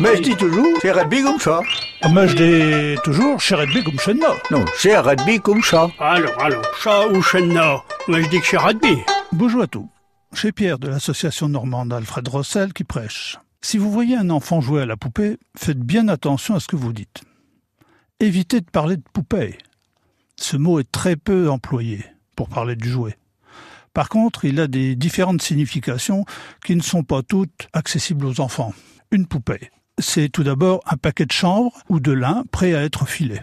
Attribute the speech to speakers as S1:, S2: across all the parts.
S1: Mais je dis toujours, c'est rugby comme ça.
S2: Mais je dis toujours, chez rugby comme chez nous.
S1: Non, c'est rugby comme ça.
S3: Alors, alors, chat ou chenna Moi, je dis que c'est rugby.
S2: Bonjour à tous. Chez Pierre de l'association normande Alfred Rossel qui prêche. Si vous voyez un enfant jouer à la poupée, faites bien attention à ce que vous dites. Évitez de parler de poupée. Ce mot est très peu employé pour parler du jouet. Par contre, il a des différentes significations qui ne sont pas toutes accessibles aux enfants. Une poupée, c'est tout d'abord un paquet de chanvre ou de lin prêt à être filé.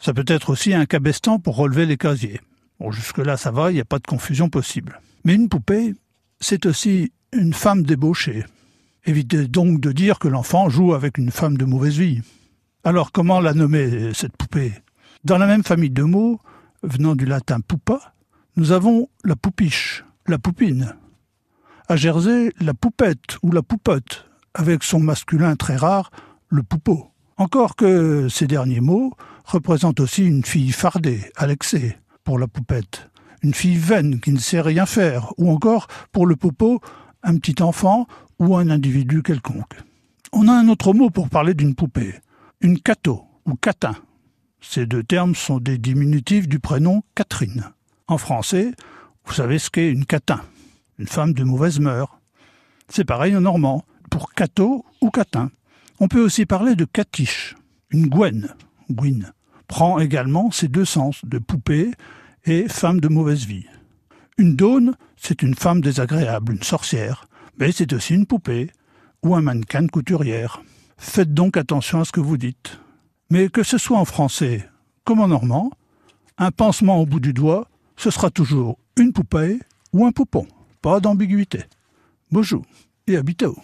S2: Ça peut être aussi un cabestan pour relever les casiers. Bon, jusque-là, ça va, il n'y a pas de confusion possible. Mais une poupée, c'est aussi une femme débauchée. Évitez donc de dire que l'enfant joue avec une femme de mauvaise vie. Alors comment la nommer, cette poupée? Dans la même famille de mots, venant du latin pupa, nous avons la poupiche, la poupine. À Jersey, la poupette ou la poupote, avec son masculin très rare, le poupeau. Encore que ces derniers mots représentent aussi une fille fardée, l'excès, pour la poupette, une fille vaine qui ne sait rien faire, ou encore, pour le popo, un petit enfant ou un individu quelconque. On a un autre mot pour parler d'une poupée, une cato ou catin. Ces deux termes sont des diminutifs du prénom Catherine. En français, vous savez ce qu'est une catin, une femme de mauvaise mœurs. C'est pareil en normand, pour cato ou catin. On peut aussi parler de catiche, une gwen, gwyn, prend également ces deux sens de poupée et femme de mauvaise vie. Une daune, c'est une femme désagréable, une sorcière, mais c'est aussi une poupée ou un mannequin couturière. Faites donc attention à ce que vous dites. Mais que ce soit en français comme en normand, un pansement au bout du doigt, ce sera toujours une poupée ou un poupon. Pas d'ambiguïté. Bonjour et à bientôt.